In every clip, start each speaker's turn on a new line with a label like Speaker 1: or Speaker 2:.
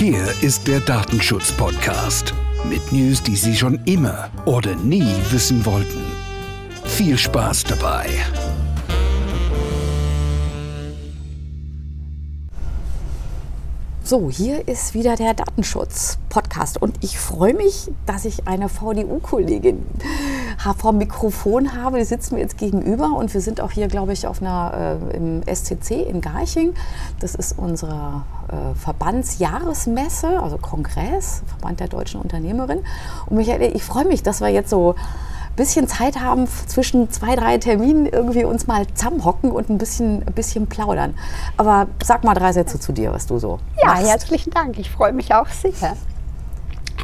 Speaker 1: Hier ist der Datenschutz-Podcast mit News, die Sie schon immer oder nie wissen wollten. Viel Spaß dabei.
Speaker 2: So, hier ist wieder der Datenschutz-Podcast und ich freue mich, dass ich eine VDU-Kollegin vom Mikrofon habe. Die sitzt mir jetzt gegenüber und wir sind auch hier, glaube ich, auf einer, äh, im SCC in Garching. Das ist unsere äh, Verbandsjahresmesse, also Kongress, Verband der deutschen Unternehmerin. Und Michael, ich freue mich, dass wir jetzt so bisschen Zeit haben, zwischen zwei, drei Terminen irgendwie uns mal zusammenhocken und ein bisschen, ein bisschen plaudern. Aber sag mal drei Sätze zu dir, was du so
Speaker 3: Ja,
Speaker 2: machst.
Speaker 3: herzlichen Dank. Ich freue mich auch sehr.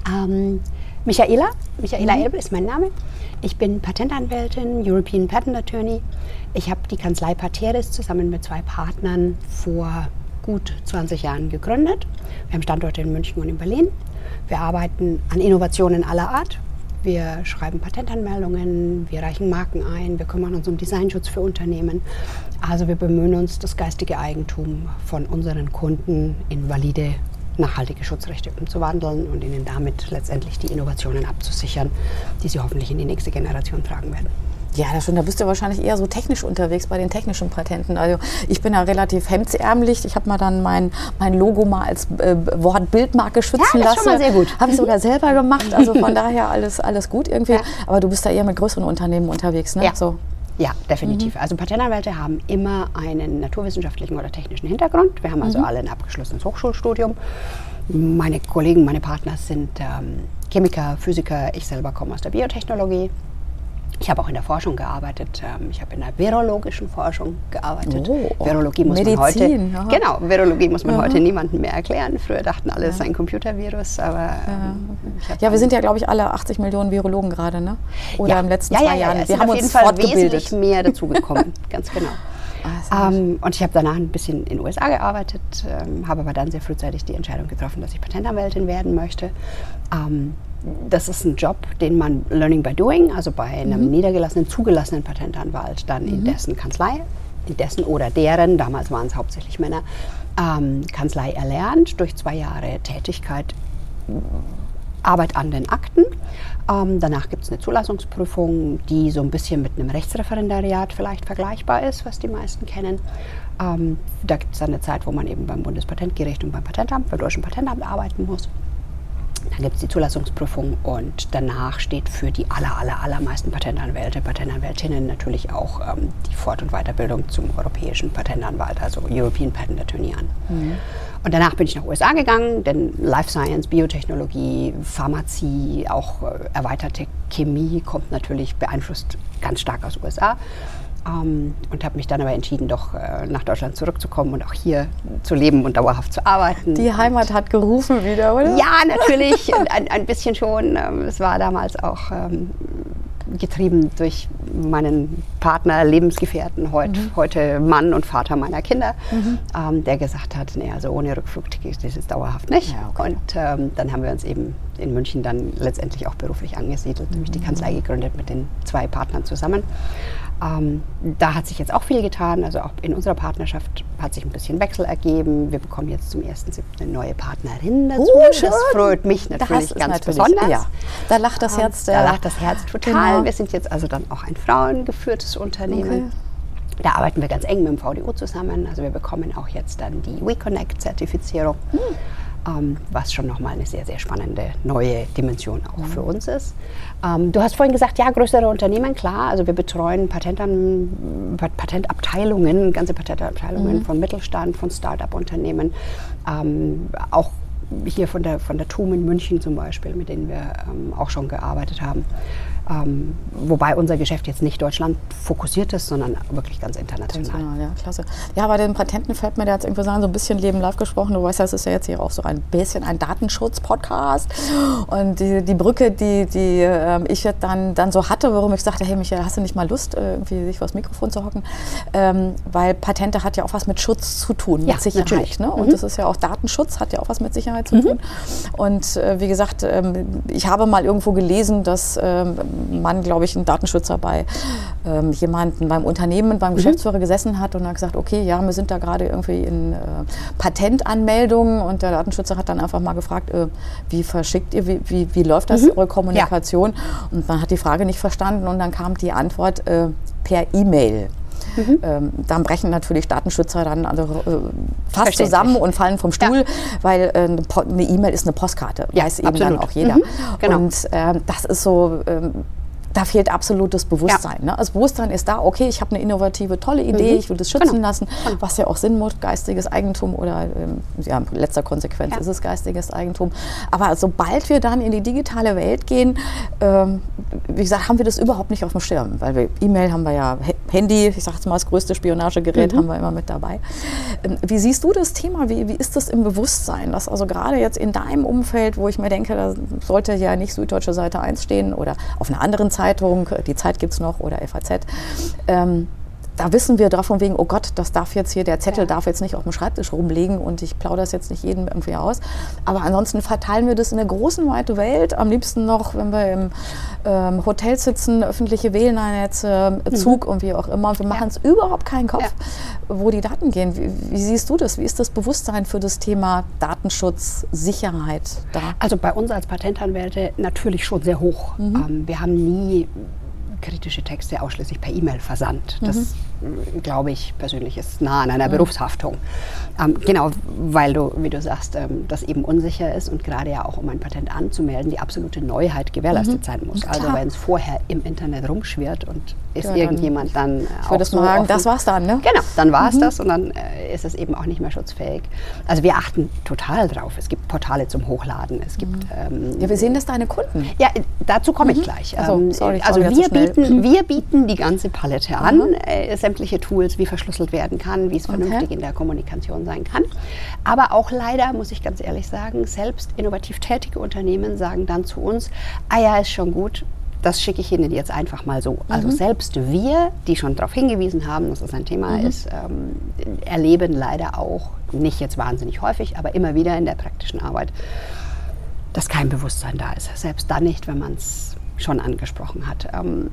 Speaker 3: Ähm, Michaela, Michaela
Speaker 2: Mhm.
Speaker 3: Elbe ist mein Name. Ich bin Patentanwältin, European Patent Attorney. Ich habe die Kanzlei Pateris zusammen mit zwei Partnern vor gut 20 Jahren gegründet. Wir haben Standorte in München und in Berlin. Wir arbeiten an Innovationen aller Art. Wir schreiben Patentanmeldungen, wir reichen Marken ein, wir kümmern uns um Designschutz für Unternehmen. Also wir bemühen uns, das geistige Eigentum von unseren Kunden in valide, nachhaltige Schutzrechte umzuwandeln und ihnen damit letztendlich die Innovationen abzusichern, die sie hoffentlich in die nächste Generation tragen werden.
Speaker 2: Ja, das stimmt. Da bist du wahrscheinlich eher so technisch unterwegs bei den technischen Patenten. Also ich bin ja relativ hemdsärmlich. Ich habe mal dann mein, mein Logo mal als äh, Wort Bildmarke schützen
Speaker 3: Ja, das ist
Speaker 2: lassen.
Speaker 3: schon mal sehr gut.
Speaker 2: Habe ich sogar selber gemacht. Also von daher alles, alles gut irgendwie.
Speaker 3: Ja.
Speaker 2: Aber du bist da eher mit größeren Unternehmen unterwegs, ne?
Speaker 3: Ja.
Speaker 2: So.
Speaker 3: Ja, definitiv. Also Patentanwälte haben immer einen naturwissenschaftlichen oder technischen Hintergrund. Wir haben also alle ein abgeschlossenes Hochschulstudium. Meine Kollegen, meine Partner sind ähm, Chemiker, Physiker. Ich selber komme aus der Biotechnologie. Ich habe auch in der Forschung gearbeitet. Ähm, Ich habe in der virologischen Forschung gearbeitet.
Speaker 2: Oh,
Speaker 3: Virologie muss
Speaker 2: Medizin,
Speaker 3: man
Speaker 2: aha.
Speaker 3: heute. Genau, Virologie muss man heute niemandem mehr erklären. Früher dachten alle, es sei ein Computervirus, aber ähm, ich hab
Speaker 2: Ja, wir sind ja, glaube ich, alle 80 Millionen Virologen gerade, ne? Oder
Speaker 3: ja.
Speaker 2: im letzten
Speaker 3: ja,
Speaker 2: zwei
Speaker 3: ja, ja,
Speaker 2: Jahren. Wir haben
Speaker 3: auf
Speaker 2: uns
Speaker 3: jeden Fall
Speaker 2: fortgebildet.
Speaker 3: wesentlich mehr dazugekommen, ganz genau.
Speaker 2: Ah,
Speaker 3: Ähm, und ich habe danach ein bisschen in den USA gearbeitet, ähm, habe aber dann sehr frühzeitig die Entscheidung getroffen, dass ich Patentanwältin werden möchte. Ähm, das ist ein Job, den man Learning by Doing, also bei einem
Speaker 2: Mhm.
Speaker 3: niedergelassenen, zugelassenen Patentanwalt, dann in dessen Kanzlei, in dessen oder deren, damals waren es hauptsächlich Männer, ähm, Kanzlei erlernt, durch zwei Jahre Tätigkeit Arbeit an den Akten. Ähm, danach gibt es eine Zulassungsprüfung, die so ein bisschen mit einem Rechtsreferendariat vielleicht vergleichbar ist, was die meisten kennen. Ähm, da gibt es dann eine Zeit, wo man eben beim Bundespatentgericht und beim Patentamt, beim Deutschen Patentamt arbeiten muss. Dann gibt es die Zulassungsprüfung und danach steht für die aller, aller, allermeisten Patentanwälte, Patentanwältinnen natürlich auch ähm, die Fort- und Weiterbildung zum europäischen Patentanwalt, also European Patent Attorney an. Und danach bin ich nach USA gegangen, denn Life Science, Biotechnologie, Pharmazie, auch äh, erweiterte Chemie kommt natürlich beeinflusst ganz stark aus USA. Ähm, und habe mich dann aber entschieden, doch äh, nach Deutschland zurückzukommen und auch hier zu leben und dauerhaft zu arbeiten.
Speaker 2: Die Heimat hat gerufen wieder, oder?
Speaker 3: Ja, natürlich, ein, ein bisschen schon. Ähm, Es war damals auch ähm, getrieben durch meinen Partner, Lebensgefährten, heut,
Speaker 2: Mhm.
Speaker 3: heute Mann und Vater meiner Kinder, ähm, der gesagt hat, nee, also ohne Rückflugticket ist es dauerhaft nicht.
Speaker 2: Ja, okay.
Speaker 3: Und ähm, dann haben wir uns eben in München dann letztendlich auch beruflich angesiedelt, nämlich
Speaker 2: Mhm.
Speaker 3: die Kanzlei gegründet mit den zwei Partnern zusammen. Ähm, da hat sich jetzt auch viel getan. Also auch in unserer Partnerschaft hat sich ein bisschen Wechsel ergeben. Wir bekommen jetzt zum 1.7. eine neue Partnerin dazu.
Speaker 2: Oh, schön.
Speaker 3: das freut mich natürlich ganz
Speaker 2: natürlich-
Speaker 3: besonders.
Speaker 2: Ja, da lacht das
Speaker 3: Ähm,
Speaker 2: Herz
Speaker 3: Da
Speaker 2: der-
Speaker 3: lacht das Herz total.
Speaker 2: Genau.
Speaker 3: Wir sind jetzt also dann auch ein frauengeführtes Unternehmen.
Speaker 2: Okay.
Speaker 3: Da arbeiten wir ganz eng mit dem VDU zusammen. Also wir bekommen auch jetzt dann die WeConnect-Zertifizierung,
Speaker 2: Hm.
Speaker 3: Ähm, was schon nochmal eine sehr, sehr spannende neue Dimension auch für uns ist. Ähm, du hast vorhin gesagt, ja, größere Unternehmen, klar. Also wir betreuen Patentan, Pat- Patentabteilungen, ganze Patentabteilungen von Mittelstand, von Start-up-Unternehmen, ähm, auch hier von der, von der TUM in München zum Beispiel, mit denen wir ähm, auch schon gearbeitet haben. Ähm, wobei unser Geschäft jetzt nicht Deutschland fokussiert ist, sondern wirklich ganz international.
Speaker 2: Genau, ja, klasse. Ja, bei den Patenten fällt mir da jetzt irgendwie so ein bisschen Leben live gesprochen. Du weißt ja, es ist ja jetzt hier auch so ein bisschen ein Datenschutz-Podcast. Und die, die Brücke, die, die ähm, ich jetzt dann, dann so hatte, warum ich sagte, hey Michael, hast du nicht mal Lust, äh, irgendwie sich vors Mikrofon zu hocken? Ähm, weil Patente hat ja auch was mit Schutz zu tun, mit
Speaker 3: Ja,
Speaker 2: Sicherheit.
Speaker 3: natürlich.
Speaker 2: Ne? Und das ist ja auch Datenschutz, hat ja auch was mit Sicherheit zu tun. Und äh, wie gesagt, ähm, ich habe mal irgendwo gelesen, dass ähm, Mann, glaube ich, ein Datenschützer bei ähm, jemandem beim Unternehmen, beim Geschäftsführer gesessen hat und hat gesagt, okay, ja, wir sind da gerade irgendwie in äh, Patentanmeldungen und der Datenschützer hat dann einfach mal gefragt, äh, wie verschickt ihr, wie, wie, wie läuft das, eure Kommunikation? Und man hat die Frage nicht verstanden. Und dann kam die Antwort äh, per E-Mail. Ähm, dann brechen natürlich Datenschützer dann also, äh, fast zusammen und fallen vom Stuhl, weil äh, eine E-Mail ist eine Postkarte,
Speaker 3: Ja,
Speaker 2: weiß eben dann
Speaker 3: absolut.
Speaker 2: auch jeder.
Speaker 3: Mhm, genau.
Speaker 2: Und ähm, das ist so, ähm, da fehlt absolutes Bewusstsein. Ne? Das Bewusstsein ist da, okay, ich habe eine innovative, tolle Idee,
Speaker 3: Mhm.
Speaker 2: ich will das schützen
Speaker 3: Genau.
Speaker 2: lassen, was ja auch Sinn macht, geistiges Eigentum oder ähm, ja, in letzter Konsequenz
Speaker 3: Ja.
Speaker 2: ist es geistiges Eigentum. Aber sobald wir dann in die digitale Welt gehen, ähm, wie gesagt, haben wir das überhaupt nicht auf dem Schirm, weil wir E-Mail haben wir ja, Handy, ich sage jetzt mal das größte Spionagegerät
Speaker 3: Mhm.
Speaker 2: haben wir immer mit dabei. Ähm, wie siehst du das Thema? Wie, wie ist das im Bewusstsein? Dass also gerade jetzt in deinem Umfeld, wo ich mir denke, da sollte ja nicht Süddeutsche Seite 1 stehen oder auf einer anderen Zeitung, die Zeit gibt es noch oder FAZ, ähm, da wissen wir drauf von wegen, oh Gott, das darf jetzt hier, der Zettel
Speaker 3: Ja.
Speaker 2: darf jetzt nicht auf dem Schreibtisch rumliegen und ich plaudere das jetzt nicht jedem irgendwie aus. Aber ansonsten verteilen wir das in der großen, weiten Welt. Am liebsten noch, wenn wir im ähm, Hotel sitzen, öffentliche WLAN-Netze, Zug und wie auch immer. Und wir machen uns überhaupt keinen Kopf, wo die Daten gehen. Wie, wie siehst du das? Wie ist das Bewusstsein für das Thema Datenschutz, Sicherheit da?
Speaker 3: Also bei uns als Patentanwälte natürlich schon sehr hoch.
Speaker 2: Mhm.
Speaker 3: Ähm, wir haben nie kritische Texte ausschließlich per E-Mail versandt. Das,
Speaker 2: Mhm.
Speaker 3: Äh, glaube ich, persönlich ist nah an einer Berufshaftung. Ähm, genau, weil du, wie du sagst, ähm, das eben unsicher ist und gerade ja auch, um ein Patent anzumelden, die absolute Neuheit gewährleistet sein muss. Also
Speaker 2: Mhm. Klar.
Speaker 3: wenn es vorher im Internet rumschwirrt und ist
Speaker 2: Ja, dann-
Speaker 3: irgendjemand dann äh,
Speaker 2: Ich
Speaker 3: auch
Speaker 2: das
Speaker 3: so
Speaker 2: sagen,
Speaker 3: offen-
Speaker 2: das war's dann, ne?
Speaker 3: Genau, dann war es das und dann äh, ist es eben auch nicht mehr schutzfähig. Also wir achten total drauf. Es gibt Portale zum Hochladen. Es gibt ähm,
Speaker 2: Ja, wir sehen das deine Kunden.
Speaker 3: ja, dazu komme ich gleich.
Speaker 2: Ach so,
Speaker 3: Ähm,
Speaker 2: sorry,
Speaker 3: also
Speaker 2: sorry, zu
Speaker 3: wir bieten, wir bieten die ganze Palette an, äh, sämtliche Tools, wie verschlüsselt werden kann, wie es vernünftig in der Kommunikation sein kann. Aber auch leider, muss ich ganz ehrlich sagen, selbst innovativ tätige Unternehmen sagen dann zu uns, ah ja, ist schon gut, das schicke ich Ihnen jetzt einfach mal so. Also selbst wir, die schon darauf hingewiesen haben, dass das ein Thema ist, ähm, erleben leider auch, nicht jetzt wahnsinnig häufig, aber immer wieder in der praktischen Arbeit, dass kein Bewusstsein da ist. Selbst dann nicht, wenn man es schon angesprochen hat. Ähm,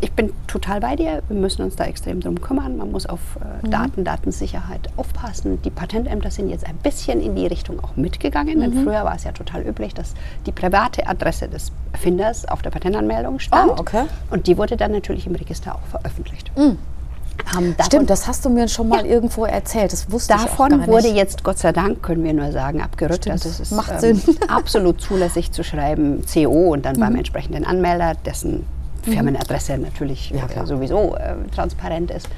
Speaker 3: ich bin total bei dir. Wir müssen uns da extrem drum kümmern. Man muss auf äh, Daten, Datensicherheit aufpassen. Die Patentämter sind jetzt ein bisschen in die Richtung auch mitgegangen. Denn früher war es ja total üblich, dass die private Adresse des Erfinders auf der Patentanmeldung stand.
Speaker 2: Ah, okay.
Speaker 3: Und die wurde dann natürlich im Register auch veröffentlicht. Ähm, davon-
Speaker 2: Stimmt, das hast du mir schon mal irgendwo erzählt. Das wusste ich auch
Speaker 3: Davon
Speaker 2: gar nicht.
Speaker 3: wurde jetzt Gott sei Dank, können wir nur sagen, abgerückt.
Speaker 2: Stimmt,
Speaker 3: Also es ist
Speaker 2: macht
Speaker 3: ähm,
Speaker 2: Sinn.
Speaker 3: absolut zulässig zu schreiben CO und dann beim
Speaker 2: Mhm.
Speaker 3: entsprechenden Anmelder, dessen Firmenadresse natürlich
Speaker 2: Ja,
Speaker 3: äh, sowieso äh, transparent ist.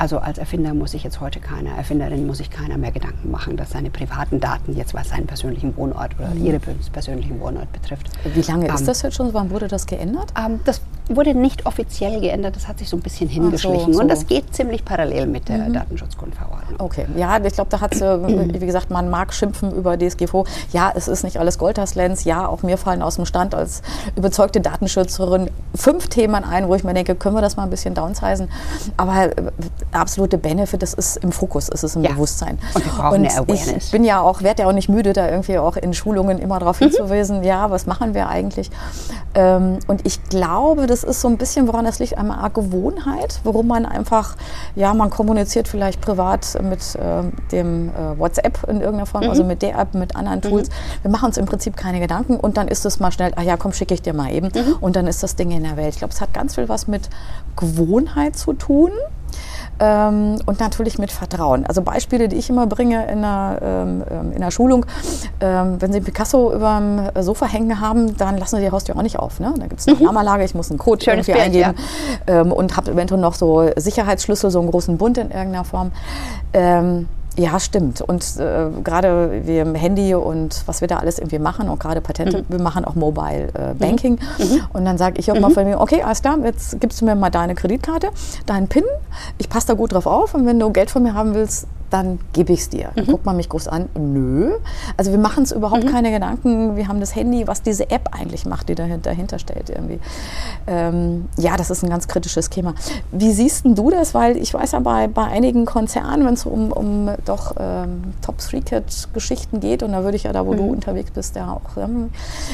Speaker 3: Also als Erfinder muss sich jetzt heute keiner, Erfinderin muss sich keiner mehr Gedanken machen, dass seine privaten Daten jetzt was seinen persönlichen Wohnort oder ihre persönlichen Wohnort betrifft.
Speaker 2: Mhm. Wie lange ist
Speaker 3: Ähm,
Speaker 2: das jetzt schon? Wann wurde das geändert?
Speaker 3: ähm, das wurde nicht offiziell geändert, das hat sich so ein bisschen hingeschlichen.
Speaker 2: so.
Speaker 3: Und das geht ziemlich parallel mit der Datenschutzgrundverordnung.
Speaker 2: Okay, ja, ich glaube, da hat wie gesagt, man mag schimpfen über DSGVO. Ja, es ist nicht alles Goldhaslens. Ja, auch mir fallen aus dem Stand als überzeugte Datenschützerin fünf Themen ein, wo ich mir denke, können wir das mal ein bisschen downsizen? Aber äh, absolute Benefit, das ist im Fokus, es ist im
Speaker 3: Ja.
Speaker 2: Bewusstsein.
Speaker 3: Und wir brauchen eine
Speaker 2: ich
Speaker 3: Awareness.
Speaker 2: bin ja auch, werde ja auch nicht müde, da irgendwie auch in Schulungen immer
Speaker 3: Mhm.
Speaker 2: darauf hinzuweisen, ja, was machen wir eigentlich? Ähm, und ich glaube, das ist so ein bisschen, woran das liegt, einmal Art Gewohnheit, warum man einfach, ja, man kommuniziert vielleicht privat mit ähm, dem äh, WhatsApp in irgendeiner Form, also mit der App, mit anderen Tools. Wir machen uns im Prinzip keine Gedanken und dann ist es mal schnell, ach ja, komm, schicke ich dir mal eben und dann ist das Ding in der Welt. Ich glaube, es hat ganz viel was mit Gewohnheit zu tun. Ähm, und natürlich mit Vertrauen. Also Beispiele, die ich immer bringe in einer, ähm, ähm, in einer Schulung, ähm, wenn Sie Picasso über dem Sofa hängen haben, dann lassen Sie die Haustür auch nicht auf. Ne? Da gibt es eine Alarmanlage, ich muss einen Code
Speaker 3: Schönes
Speaker 2: irgendwie
Speaker 3: Bild,
Speaker 2: eingeben ähm, und habe eventuell noch so Sicherheitsschlüssel, so einen großen Bund in irgendeiner Form. Ja, stimmt. Und äh, gerade wir im Handy und was wir da alles irgendwie machen, und gerade Patente, wir machen auch Mobile äh, Banking. Und dann sage ich auch mal von mir, okay, alles klar, jetzt gibst du mir mal deine Kreditkarte, deinen PIN, ich passe da gut drauf auf und wenn du Geld von mir haben willst, dann gebe ich es dir. Dann guckt man mich groß an, nö. Also wir machen uns überhaupt keine Gedanken, wir haben das Handy, was diese App eigentlich macht, die dahinter, dahinter steht irgendwie. Ähm, ja, das ist ein ganz kritisches Thema. Wie siehst denn du das? Weil ich weiß ja bei, bei einigen Konzernen, wenn es um, um doch ähm, Top-3-Cat-Geschichten geht, und da würde ich ja da, wo du unterwegs bist, ja auch, ähm,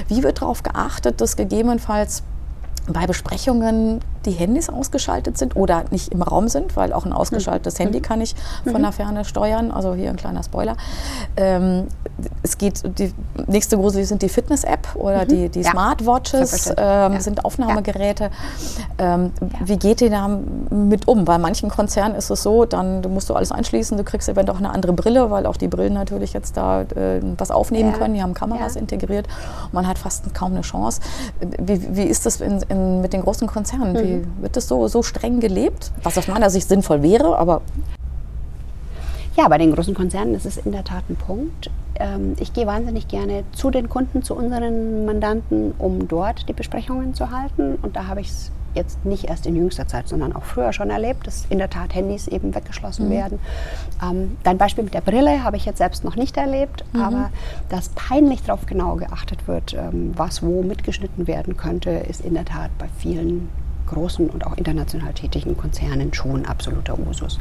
Speaker 2: wie wird darauf geachtet, dass gegebenenfalls bei Besprechungen die Handys ausgeschaltet sind oder nicht im Raum sind, weil auch ein ausgeschaltetes Handy kann ich von der Ferne steuern. Also hier ein kleiner Spoiler. Ähm, es geht, die nächste große sind die Fitness-App oder die, die
Speaker 3: Ja.
Speaker 2: Smartwatches, ähm,
Speaker 3: Ja.
Speaker 2: sind Aufnahmegeräte. Ähm, Wie geht ihr da mit um? Bei manchen Konzernen ist es so, dann du musst du alles einschließen, du kriegst eventuell auch eine andere Brille, weil auch die Brillen natürlich jetzt da äh, was aufnehmen können. Die haben Kameras integriert. Man hat fast kaum eine Chance. Wie, wie ist das in, in, mit den großen Konzernen? Wie, wird das so, so streng gelebt? Was aus meiner Sicht sinnvoll wäre, aber
Speaker 3: Ja, bei den großen Konzernen ist es in der Tat ein Punkt. Ähm, Ich gehe wahnsinnig gerne zu den Kunden, zu unseren Mandanten, um dort die Besprechungen zu halten. Und da habe ich es jetzt nicht erst in jüngster Zeit, sondern auch früher schon erlebt, dass in der Tat Handys eben weggeschlossen werden. Ähm, dein Beispiel mit der Brille habe ich jetzt selbst noch nicht erlebt, aber dass peinlich darauf genau geachtet wird, ähm, was wo mitgeschnitten werden könnte, ist in der Tat bei vielen großen und auch international tätigen Konzernen schon absoluter Usus.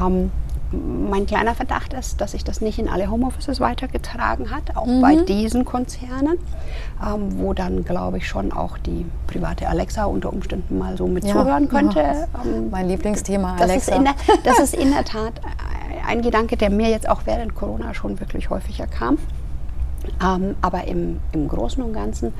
Speaker 3: Ähm, mein kleiner Verdacht ist, dass sich das nicht in alle Homeoffices weitergetragen hat, auch bei diesen Konzernen, ähm, wo dann, glaube ich, schon auch die private Alexa unter Umständen mal so mit
Speaker 2: Ja,
Speaker 3: zuhören könnte.
Speaker 2: ja.
Speaker 3: Ähm,
Speaker 2: mein Lieblingsthema,
Speaker 3: das,
Speaker 2: Alexa.
Speaker 3: Ist in der, das ist in der Tat ein Gedanke, der mir jetzt auch während Corona schon wirklich häufiger kam. Ähm, aber im, im Großen und Ganzen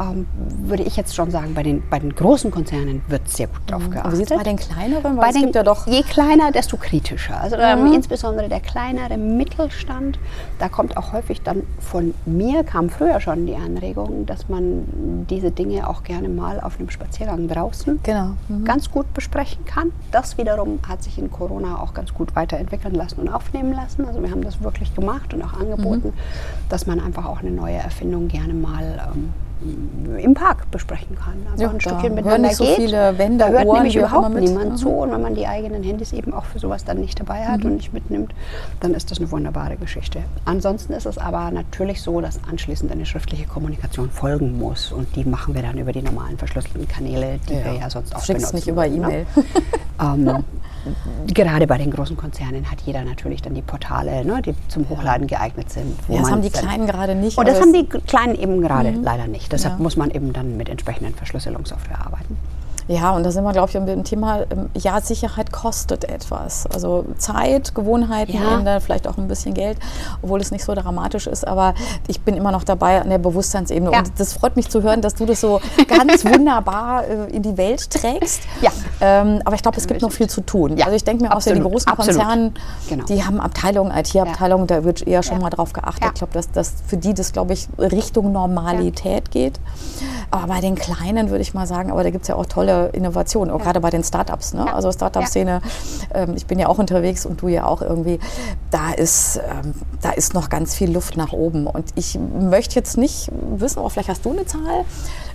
Speaker 3: ähm, würde ich jetzt schon sagen, bei den, bei den großen Konzernen wird sehr gut drauf geachtet.
Speaker 2: aber es bei den kleineren?
Speaker 3: Bei
Speaker 2: es
Speaker 3: den,
Speaker 2: gibt ja doch
Speaker 3: je kleiner, desto kritischer. Also ähm, insbesondere der kleinere Mittelstand, da kommt auch häufig dann von mir, kam früher schon die Anregung, dass man diese Dinge auch gerne mal auf einem Spaziergang draußen
Speaker 2: Genau. Mhm.
Speaker 3: ganz gut besprechen kann. Das wiederum hat sich in Corona auch ganz gut weiterentwickeln lassen und aufnehmen lassen. Also wir haben das wirklich gemacht und auch angeboten,
Speaker 2: Mhm.
Speaker 3: dass man einfach auch eine neue Erfindung gerne mal ähm, im Park besprechen kann. Also
Speaker 2: Ja,
Speaker 3: ein Stückchen miteinander
Speaker 2: nicht so
Speaker 3: geht.
Speaker 2: viele Wände,
Speaker 3: da hört
Speaker 2: Ohren,
Speaker 3: nämlich überhaupt niemand
Speaker 2: Mhm.
Speaker 3: zu. Und wenn man die eigenen Handys eben auch für sowas dann nicht dabei hat
Speaker 2: Mhm.
Speaker 3: und nicht mitnimmt, dann ist das eine wunderbare Geschichte. Ansonsten ist es aber natürlich so, dass anschließend eine schriftliche Kommunikation folgen muss. Und die machen wir dann über die normalen verschlüsselten Kanäle, die wir ja sonst auch
Speaker 2: Schick's
Speaker 3: benutzen.
Speaker 2: nicht über
Speaker 3: würden,
Speaker 2: E-Mail.
Speaker 3: Ne? ähm, gerade bei den großen Konzernen hat jeder natürlich dann die Portale, ne, die zum Hochladen geeignet sind.
Speaker 2: Ja, das haben die Kleinen gerade nicht.
Speaker 3: Und das
Speaker 2: aber
Speaker 3: haben die Kleinen eben gerade leider nicht. Deshalb
Speaker 2: Ja.
Speaker 3: muss man eben dann mit entsprechenden Verschlüsselungssoftware arbeiten.
Speaker 2: Ja, und da sind wir, glaube ich, mit dem Thema, ähm, ja, Sicherheit kostet etwas. Also Zeit, Gewohnheiten,
Speaker 3: Ja.
Speaker 2: vielleicht auch ein bisschen Geld, obwohl es nicht so dramatisch ist. Aber ich bin immer noch dabei an der Bewusstseinsebene.
Speaker 3: Ja.
Speaker 2: Und das freut mich zu hören, dass du das so ganz wunderbar äh, in die Welt trägst.
Speaker 3: Ja.
Speaker 2: Ähm, aber ich glaube, es gibt noch viel zu tun.
Speaker 3: Ja,
Speaker 2: Also ich denke mir auch, so die
Speaker 3: absolut,
Speaker 2: großen
Speaker 3: absolut.
Speaker 2: Konzerne,
Speaker 3: Genau.
Speaker 2: die haben Abteilungen, IT-Abteilungen, da wird eher schon mal drauf geachtet. Ich glaube, dass, dass für die das, glaube ich, Richtung Normalität geht. Aber bei den Kleinen würde ich mal sagen, aber da gibt es ja auch tolle Innovationen, auch gerade bei den Startups. Ne?
Speaker 3: Ja.
Speaker 2: Also Startup-Szene, ähm, ich bin ja auch unterwegs und du ja auch irgendwie, da ist, ähm, da ist noch ganz viel Luft nach oben. Und ich möchte jetzt nicht wissen, aber vielleicht hast du eine Zahl,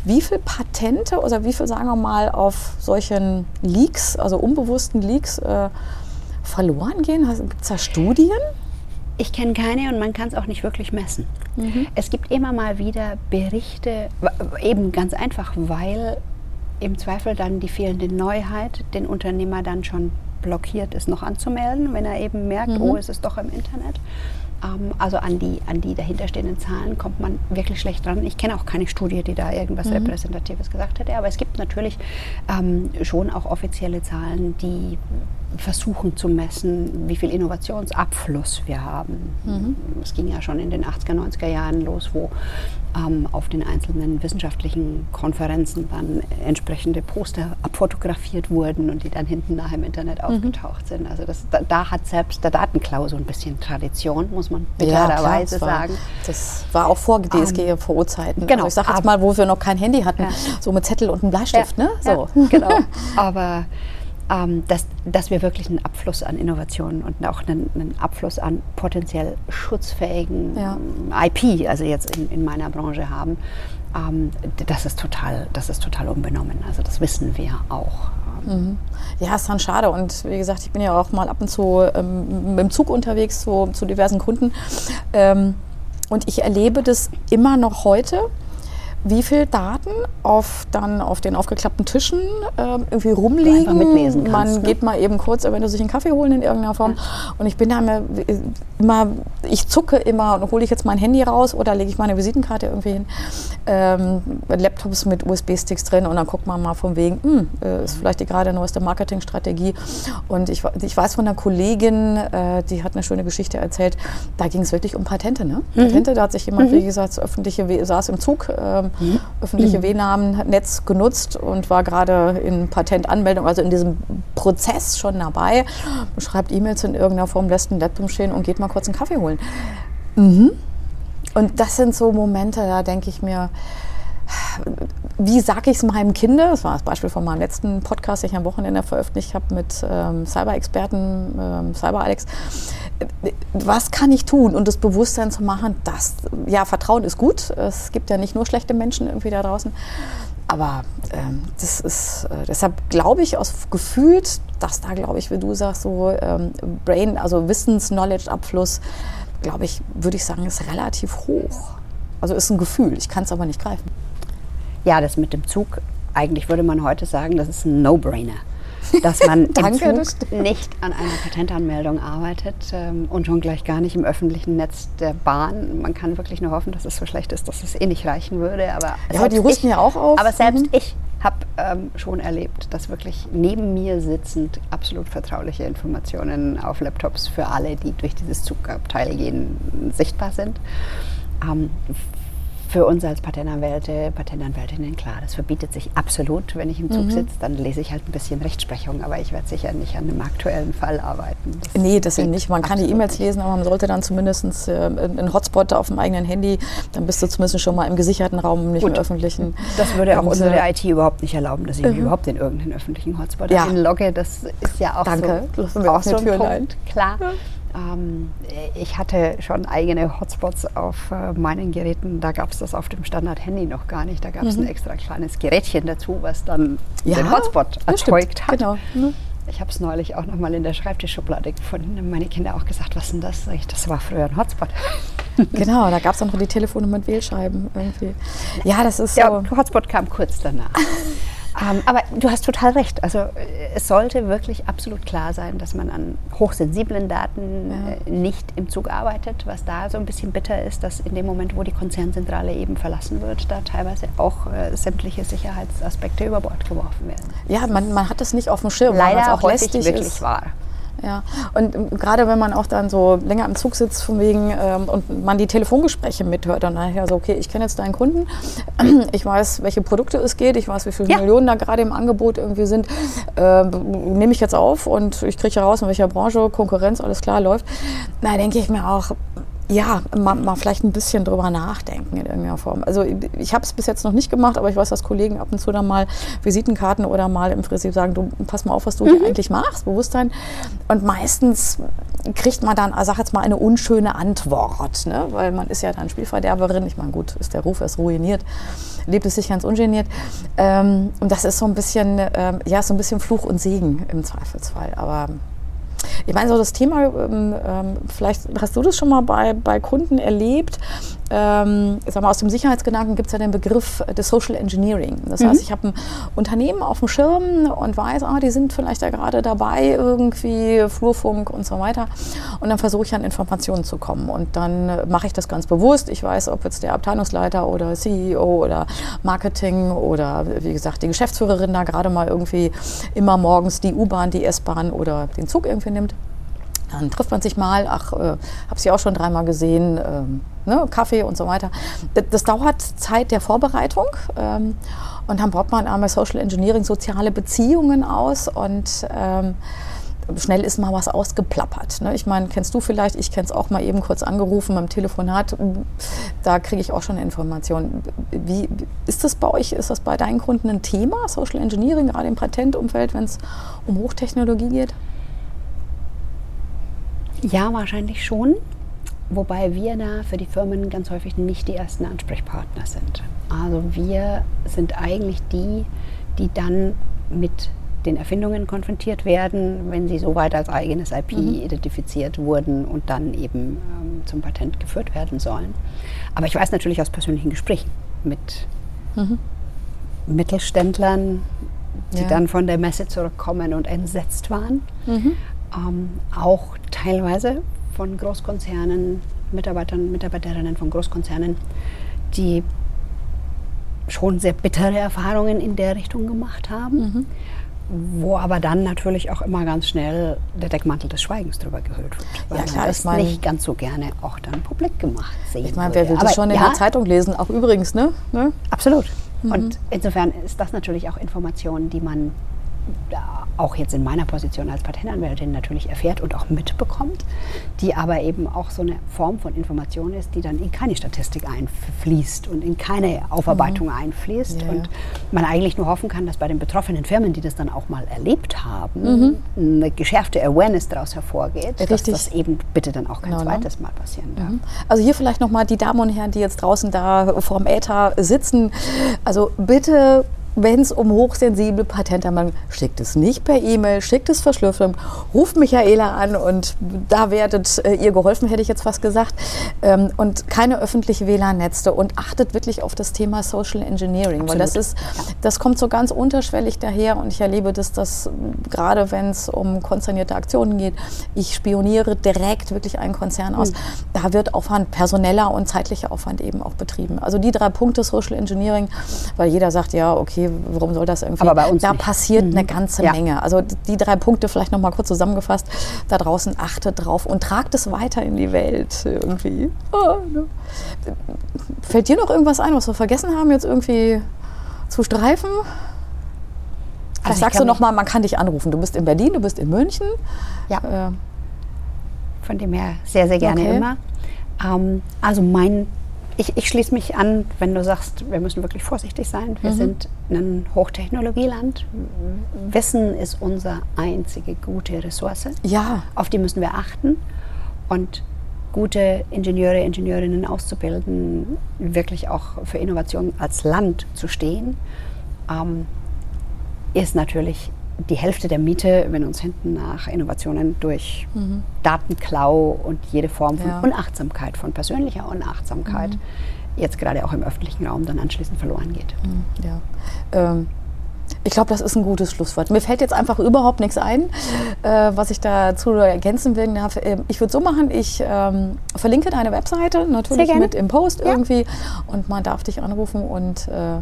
Speaker 2: wie viele Patente oder wie viel, sagen wir mal, auf solchen Leaks, also unbewussten Leaks, äh, verloren gehen? Gibt es da Studien?
Speaker 3: Ich kenne keine und man kann es auch nicht wirklich messen. Es gibt immer mal wieder Berichte, eben ganz einfach, weil im Zweifel dann die fehlende Neuheit den Unternehmer dann schon blockiert ist, noch anzumelden, wenn er eben merkt, oh, es ist doch im Internet. Ähm, also an die, an die dahinterstehenden Zahlen kommt man wirklich schlecht dran. Ich kenne auch keine Studie, die da irgendwas Repräsentatives gesagt hätte, aber es gibt natürlich ähm, schon auch offizielle Zahlen, die versuchen zu messen, wie viel Innovationsabfluss wir haben. Es ging ja schon in den 80er, 90er Jahren los, wo ähm, auf den einzelnen wissenschaftlichen Konferenzen dann entsprechende Poster abfotografiert wurden und die dann hinten nach im Internet aufgetaucht sind. Also das, da, da hat selbst der Datenklau so ein bisschen Tradition, muss man bittererweise
Speaker 2: war,
Speaker 3: sagen.
Speaker 2: Das war auch vor DSGVO-Zeiten.
Speaker 3: genau,
Speaker 2: Also ich sage jetzt mal, wo wir noch kein Handy hatten,
Speaker 3: Ja.
Speaker 2: so mit Zettel und einem Bleistift. ne? So.
Speaker 3: Ja, genau. Aber ähm, dass, dass wir wirklich einen Abfluss an Innovationen und auch einen, einen Abfluss an potenziell schutzfähigen
Speaker 2: Ja.
Speaker 3: IP, also jetzt in, in meiner Branche haben, ähm, das, ist total, das ist total unbenommen. Also das wissen wir auch.
Speaker 2: Ja, ist dann schade. Und wie gesagt, ich bin ja auch mal ab und zu ähm, mit dem Zug unterwegs zu, zu diversen Kunden. Ähm, und ich erlebe das immer noch heute, wie viel Daten auf, dann auf den aufgeklappten Tischen ähm, irgendwie rumliegen.
Speaker 3: mitlesen
Speaker 2: Man
Speaker 3: kannst, ne?
Speaker 2: geht mal eben kurz, wenn du sich einen Kaffee holen in irgendeiner Form. Und ich bin da immer, immer, ich zucke immer und hole ich jetzt mein Handy raus oder lege ich meine Visitenkarte irgendwie hin. Ähm, Laptops mit USB-Sticks drin und dann guckt man mal von wegen, hm, äh, ist vielleicht die gerade neueste Marketingstrategie. Und ich, ich weiß von einer Kollegin, äh, die hat eine schöne Geschichte erzählt, da ging es wirklich um Patente. Ne? Patente, da hat sich jemand, wie gesagt, das öffentliche, saß im Zug, ähm, öffentliche WLAN-Netz genutzt und war gerade in Patentanmeldung, also in diesem Prozess schon dabei, schreibt E-Mails in irgendeiner Form, lässt einen Laptop stehen und geht mal kurz einen Kaffee holen. Mhm. Und das sind so Momente, da denke ich mir, wie sage ich es meinem Kind? Das war das Beispiel von meinem letzten Podcast, den ich am Wochenende veröffentlicht habe mit ähm, Cyber-Experten, ähm, Cyber-Alex. Was kann ich tun? Und das Bewusstsein zu machen, dass, ja, Vertrauen ist gut. Es gibt ja nicht nur schlechte Menschen irgendwie da draußen. Aber ähm, das ist, äh, deshalb glaube ich aus gefühlt, dass da, glaube ich, wie du sagst, so ähm, Brain, also Wissens-Knowledge-Abfluss, glaube ich, würde ich sagen, ist relativ hoch. Also ist ein Gefühl, ich kann es aber nicht greifen.
Speaker 3: Ja, das mit dem Zug, eigentlich würde man heute sagen, das ist ein No-Brainer. Dass man im
Speaker 2: Danke, das
Speaker 3: nicht an einer Patentanmeldung arbeitet ähm, und schon gleich gar nicht im öffentlichen Netz der Bahn. Man kann wirklich nur hoffen, dass es so schlecht ist, dass es eh nicht reichen würde. Aber,
Speaker 2: Ja, die
Speaker 3: selbst
Speaker 2: rüsten
Speaker 3: ich,
Speaker 2: ja auch auf.
Speaker 3: Aber selbst
Speaker 2: Mhm.
Speaker 3: ich habe ähm, schon erlebt, dass wirklich neben mir sitzend absolut vertrauliche Informationen auf Laptops für alle, die durch dieses Zugabteil gehen, sichtbar sind. Ähm, für uns als Patentanwälte, Patentanwältinnen, klar, das verbietet sich absolut. Wenn ich im
Speaker 2: Mhm.
Speaker 3: Zug sitze, dann lese ich halt ein bisschen Rechtsprechung, aber ich werde sicher nicht an einem aktuellen Fall arbeiten. Das
Speaker 2: Nee, das eben
Speaker 3: geht
Speaker 2: nicht. Man kann die E-Mails lesen, aber man sollte dann zumindest äh, einen Hotspot auf dem eigenen Handy, dann bist du zumindest schon mal im gesicherten Raum, nicht im
Speaker 3: Gut.
Speaker 2: öffentlichen.
Speaker 3: Das würde auch
Speaker 2: Und,
Speaker 3: unsere
Speaker 2: äh,
Speaker 3: IT überhaupt nicht erlauben, dass ich mich überhaupt in irgendeinen öffentlichen Hotspot
Speaker 2: Ja.
Speaker 3: einlogge. Das ist ja auch
Speaker 2: Danke,
Speaker 3: so,
Speaker 2: lassen wir
Speaker 3: auch so ein Punkt, klar. Ähm, ich hatte schon eigene Hotspots auf äh, meinen Geräten. Da gab es das auf dem Standard-Handy noch gar nicht. Da gab es ein extra kleines Gerätchen dazu, was dann
Speaker 2: Ja,
Speaker 3: den Hotspot erzeugt hat.
Speaker 2: genau. Mhm.
Speaker 3: Ich habe es neulich auch noch mal in der Schreibtischschublade gefunden. Haben meine Kinder auch gesagt, was ist denn das? Ich, das war früher ein Hotspot.
Speaker 2: Genau, da gab es dann noch die Telefone mit Wählscheiben irgendwie. Ja, das ist so.
Speaker 3: Der Hotspot kam kurz danach. ähm, aber du hast total recht. Also äh, es sollte wirklich absolut klar sein, dass man an hochsensiblen Daten äh, nicht im Zug arbeitet. Was da so ein bisschen bitter ist, dass in dem Moment, wo die Konzernzentrale eben verlassen wird, da teilweise auch äh, sämtliche Sicherheitsaspekte über Bord geworfen werden.
Speaker 2: Ja, man, man hat das nicht auf dem Schirm, weil
Speaker 3: Leider
Speaker 2: es auch
Speaker 3: häufig
Speaker 2: lästig
Speaker 3: wirklich
Speaker 2: ist.
Speaker 3: wahr.
Speaker 2: Ja, und ähm, gerade wenn man auch dann so länger im Zug sitzt von wegen ähm, und man die Telefongespräche mithört, dann nachher so, okay, ich kenne jetzt deinen Kunden, ich weiß, welche Produkte es geht, ich weiß, wie viele
Speaker 3: Ja.
Speaker 2: Millionen da gerade im Angebot irgendwie sind, äh, nehme ich jetzt auf und ich kriege heraus, in welcher Branche, Konkurrenz, alles klar läuft. Da denke ich mir auch, ja, mal, mal vielleicht ein bisschen drüber nachdenken in irgendeiner Form. Also ich, habe es bis jetzt noch nicht gemacht, aber ich weiß, dass Kollegen ab und zu dann mal Visitenkarten oder mal im Prinzip sagen, du pass mal auf, was du hier eigentlich machst, Bewusstsein. Und meistens kriegt man dann, sag jetzt mal, eine unschöne Antwort, ne? weil man ist ja dann Spielverderberin. Ich meine, gut, ist der Ruf erst ruiniert, lebt es sich ganz ungeniert. Ähm, und das ist so ein bisschen, ähm, ja, so ein bisschen Fluch und Segen im Zweifelsfall. Aber ich meine, so das Thema, ähm, ähm, vielleicht hast du das schon mal bei, bei Kunden erlebt. Ähm, sag mal, aus dem Sicherheitsgedanken gibt es ja den Begriff des Social Engineering. Das heißt, ich habe ein Unternehmen auf dem Schirm und weiß, ah, die sind vielleicht da gerade dabei, irgendwie Flurfunk und so weiter. Und dann versuche ich an Informationen zu kommen. Und dann äh, mache ich das ganz bewusst. Ich weiß, ob jetzt der Abteilungsleiter oder CEO oder Marketing oder wie gesagt die Geschäftsführerin da gerade mal irgendwie immer morgens die U-Bahn, die S-Bahn oder den Zug irgendwie nimmt. Dann trifft man sich mal, ach, äh, habe sie auch schon dreimal gesehen, ähm, ne, Kaffee und so weiter. Das, das dauert Zeit der Vorbereitung ähm, und dann baut man einmal Social Engineering, soziale Beziehungen aus und ähm, schnell ist mal was ausgeplappert. Ne? Ich meine, kennst du vielleicht, ich kenne es auch mal eben kurz angerufen beim Telefonat, da kriege ich auch schon Informationen. Wie ist das bei euch, ist das bei deinen Kunden ein Thema, Social Engineering, gerade im Patentumfeld, wenn es um Hochtechnologie geht?
Speaker 3: Ja, wahrscheinlich schon. Wobei wir da für die Firmen ganz häufig nicht die ersten Ansprechpartner sind. Also wir sind eigentlich die, die dann mit den Erfindungen konfrontiert werden, wenn sie soweit als eigenes IP identifiziert wurden und dann eben ähm, zum Patent geführt werden sollen. Aber ich weiß natürlich aus persönlichen Gesprächen mit Mittelständlern, die
Speaker 2: Ja.
Speaker 3: dann von der Messe zurückkommen und entsetzt waren. Ähm, auch teilweise von Großkonzernen, Mitarbeitern, Mitarbeiterinnen von Großkonzernen, die schon sehr bittere Erfahrungen in der Richtung gemacht haben, wo aber dann natürlich auch immer ganz schnell der Deckmantel des Schweigens drüber gehüllt wird, weil
Speaker 2: Ja, klar,
Speaker 3: man das
Speaker 2: ich mein-
Speaker 3: nicht ganz so gerne auch dann publik gemacht sehen
Speaker 2: Ich meine, wer will das schon in
Speaker 3: ja,
Speaker 2: der Zeitung lesen? Auch übrigens, ne? ne?
Speaker 3: Absolut.
Speaker 2: Mhm.
Speaker 3: Und insofern ist das natürlich auch Information, die man da auch jetzt in meiner Position als Patentanwältin natürlich erfährt und auch mitbekommt, die aber eben auch so eine Form von Information ist, die dann in keine Statistik einfließt und in keine Aufarbeitung einfließt.
Speaker 2: Mhm. Ja, ja.
Speaker 3: Und man eigentlich nur hoffen kann, dass bei den betroffenen Firmen, die das dann auch mal erlebt haben, eine geschärfte Awareness daraus hervorgeht, dass
Speaker 2: Mhm. Richtig.
Speaker 3: das eben bitte dann auch kein
Speaker 2: Genau, ne?
Speaker 3: zweites Mal passieren darf.
Speaker 2: Also hier vielleicht nochmal die Damen und Herren, die jetzt draußen da vorm Äther sitzen. Also bitte, wenn es um hochsensible Patentanmeldungen schickt es nicht per E-Mail, schickt es verschlüsselt, ruft Michaela an und da werdet äh, ihr geholfen, hätte ich jetzt fast gesagt. Ähm, und keine öffentliche WLAN-Netze und achtet wirklich auf das Thema Social Engineering, weil das ist, das kommt so ganz unterschwellig daher und ich erlebe das, dass gerade wenn es um konzernierte Aktionen geht, ich spioniere direkt wirklich einen Konzern aus. Da wird Aufwand, personeller und zeitlicher Aufwand eben auch betrieben. Also die drei Punkte Social Engineering, weil jeder sagt, ja, okay, warum soll das irgendwie?
Speaker 3: Aber bei uns
Speaker 2: da
Speaker 3: nicht.
Speaker 2: passiert eine ganze
Speaker 3: Ja.
Speaker 2: Menge. Also die drei Punkte vielleicht noch mal kurz zusammengefasst. Da draußen achtet drauf und tragt es weiter in die Welt irgendwie. Oh, ne? Fällt dir noch irgendwas ein, was wir vergessen haben, jetzt irgendwie zu streifen? Vielleicht
Speaker 3: Also ich
Speaker 2: sagst du noch
Speaker 3: mich-
Speaker 2: mal, man kann dich anrufen. Du bist in Berlin, du bist in München.
Speaker 3: Ja.
Speaker 2: Äh,
Speaker 3: Von dem her sehr, sehr gerne
Speaker 2: Okay.
Speaker 3: immer. Ähm, also mein, ich, ich schließe mich an, wenn du sagst, wir müssen wirklich vorsichtig sein.
Speaker 2: Mhm.
Speaker 3: Wir sind ein Hochtechnologieland. Wissen ist unsere einzige gute Ressource.
Speaker 2: ja,
Speaker 3: Auf die müssen wir achten. Und gute Ingenieure, Ingenieurinnen auszubilden, wirklich auch für Innovation als Land zu stehen, ähm, ist natürlich die Hälfte der Miete, wenn uns hinten nach Innovationen durch Datenklau und jede Form von
Speaker 2: Ja.
Speaker 3: Unachtsamkeit, von persönlicher Unachtsamkeit, jetzt gerade auch im öffentlichen Raum dann anschließend verloren geht.
Speaker 2: ja. Ähm, ich glaube, das ist ein gutes Schlusswort. Mir fällt jetzt einfach überhaupt nichts ein, äh, was ich dazu ergänzen will. Ähm, Ich würde so machen, ich ähm, verlinke deine Webseite natürlich mit im Post
Speaker 3: Ja.
Speaker 2: irgendwie und man darf dich anrufen und äh,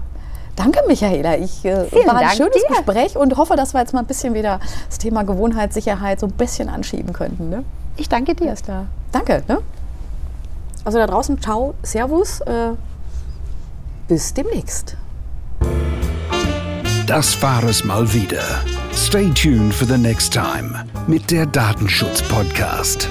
Speaker 2: danke Michaela. Ich äh, war ein
Speaker 3: Dank
Speaker 2: schönes
Speaker 3: dir.
Speaker 2: Gespräch und hoffe, dass wir jetzt mal ein bisschen wieder das Thema Gewohnheitssicherheit so ein bisschen anschieben könnten. Ne?
Speaker 3: Ich danke dir.
Speaker 2: Alles klar. Danke. Ne? Also da draußen, ciao, servus, äh, bis demnächst.
Speaker 1: Das war es mal wieder. Stay tuned for the next time mit der Datenschutz-Podcast.